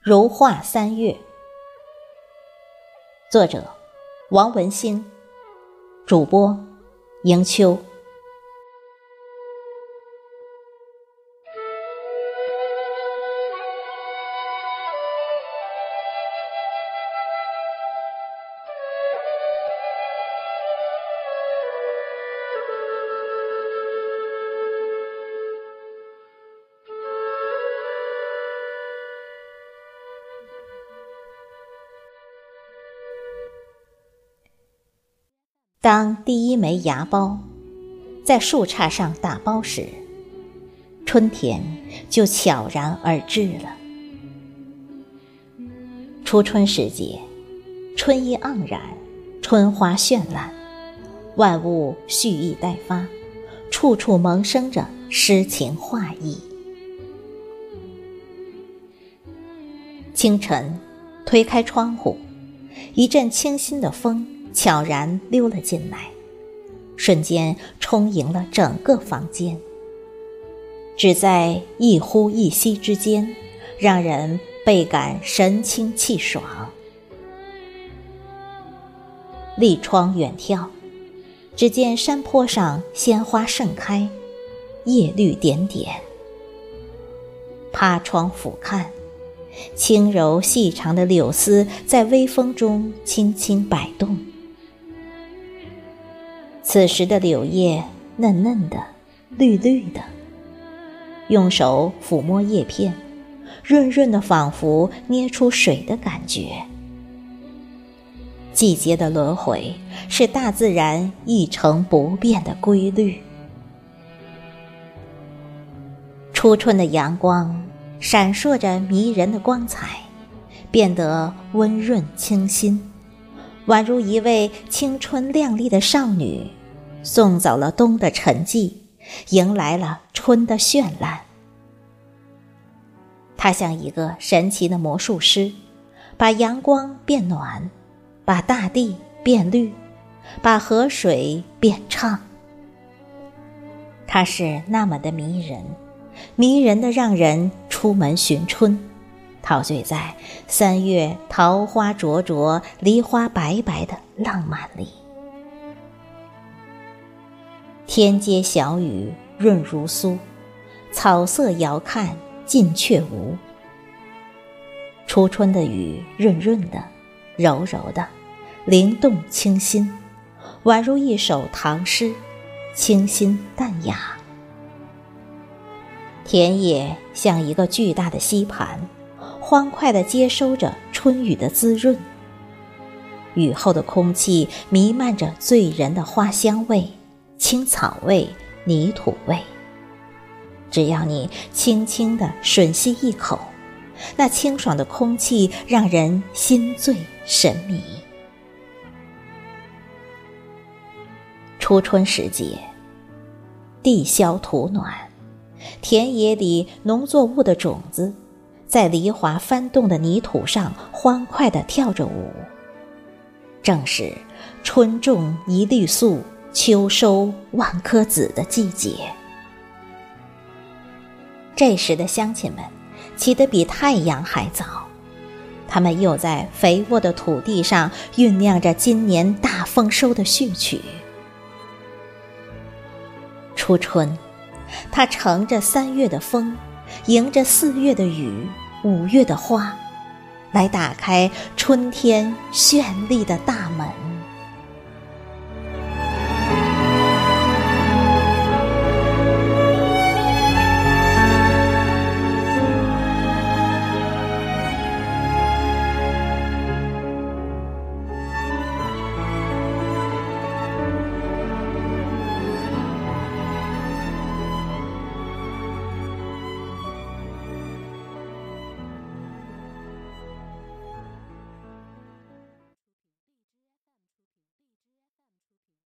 如画三月，作者王文新，主播迎秋。当第一枚芽苞在树杈上打包时，春天就悄然而至了。初春时节，春意盎然，春花绚烂，万物蓄意待发，处处萌生着诗情画意。清晨，推开窗户，一阵清新的风。悄然溜了进来，瞬间充盈了整个房间。只在一呼一吸之间，让人倍感神清气爽。立窗远眺，只见山坡上鲜花盛开，叶绿点点。趴窗俯瞰，轻柔细长的柳丝在微风中轻轻摆动。此时的柳叶嫩嫩的，绿绿的。用手抚摸叶片，润润的，仿佛捏出水的感觉。季节的轮回是大自然一成不变的规律。初春的阳光闪烁着迷人的光彩，变得温润清新，宛如一位青春靓丽的少女。送走了冬的沉寂，迎来了春的绚烂。它像一个神奇的魔术师，把阳光变暖，把大地变绿，把河水变畅。它是那么的迷人，迷人的让人出门寻春，陶醉在三月桃花灼灼、梨花白白的浪漫里。天街小雨润如酥，草色遥看近却无。初春的雨润润的，柔柔的，灵动清新，宛如一首唐诗，清新淡雅。田野像一个巨大的吸盘，欢快地接收着春雨的滋润。雨后的空气弥漫着醉人的花香味。青草味、泥土味，只要你轻轻地吮吸一口，那清爽的空气让人心醉神迷。初春时节，地消土暖，田野里农作物的种子在梨花翻动的泥土上欢快地跳着舞。正是春种一粒粟。秋收万颗子的季节，这时的乡亲们起得比太阳还早，他们又在肥沃的土地上酝酿着今年大丰收的序曲。初春，它乘着三月的风，迎着四月的雨，五月的花，来打开春天绚丽的大门。